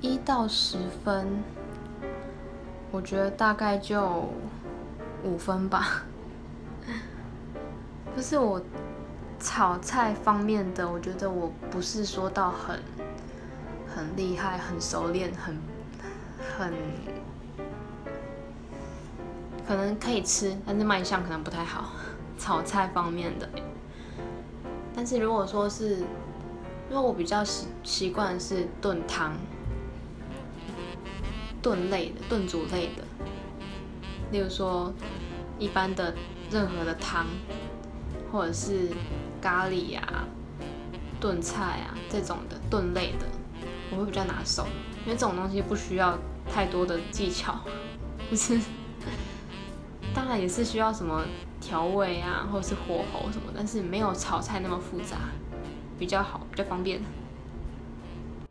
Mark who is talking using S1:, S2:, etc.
S1: 一到十分，我觉得大概就五分吧。就是我炒菜方面的，我觉得我不是说到很很厉害、很熟练、很很可能可以吃，但是卖相可能不太好。炒菜方面的，但是如果说是，因为我比较习习惯是炖汤。炖类的、炖煮类的，例如说一般的任何的汤，或者是咖喱呀、炖菜啊这种的炖类的，我会比较拿手，因为这种东西不需要太多的技巧，不是？当然也是需要什么调味啊，或者是火候什么，但是没有炒菜那么复杂，比较好，比较方便。